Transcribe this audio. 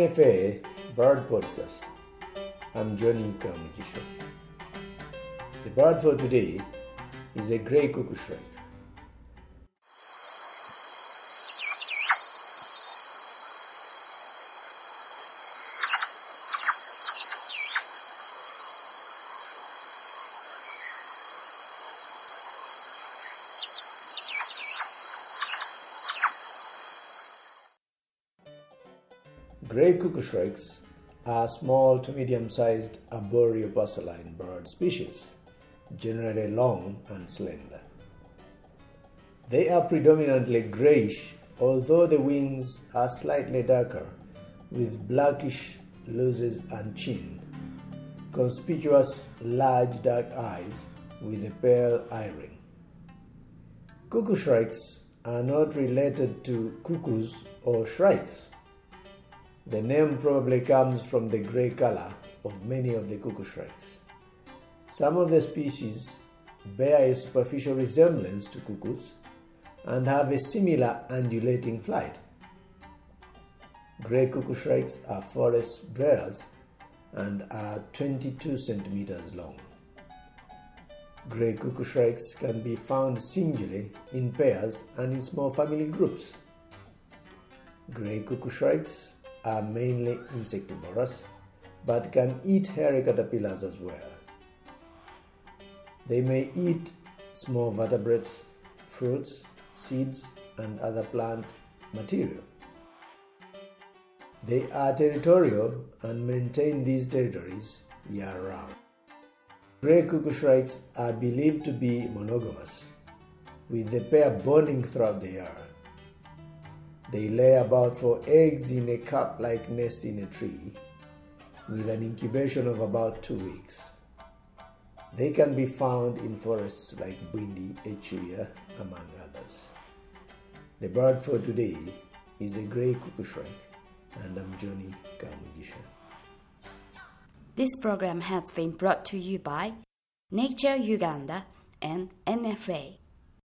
NFA Bird Podcast. I'm Johnny Kamugisha. The bird for today is a gray cuckoo shrike. Gray cuckoo shrikes are small to medium-sized arboreal passerine bird species, generally long and slender. They are predominantly grayish, although the wings are slightly darker, with blackish lores and chin, conspicuous large dark eyes with a pale eye ring. Cuckoo shrikes are not related to cuckoos or shrikes. The name probably comes from the gray color of many of the cuckoo shrikes. Some of the species bear a superficial resemblance to cuckoos and have a similar undulating flight. Gray cuckoo shrikes are forest dwellers and are 22 centimeters long. Gray cuckoo shrikes can be found singly, in pairs, and in small family groups. Gray cuckoo shrikes are mainly insectivorous but can eat hairy caterpillars as well. They may eat small vertebrates, fruits, seeds, and other plant material. They are territorial and maintain these territories year round. Grey cuckoo shrikes are believed to be monogamous, with the pair bonding throughout the year. They lay about four eggs in a cup like nest in a tree with an incubation of about two weeks. They can be found in forests like Bwindi, Echuya, among others. The bird for today is a grey cuckoo shrike, and I'm Johnny Kamugisha. This program has been brought to you by Nature Uganda and NFA.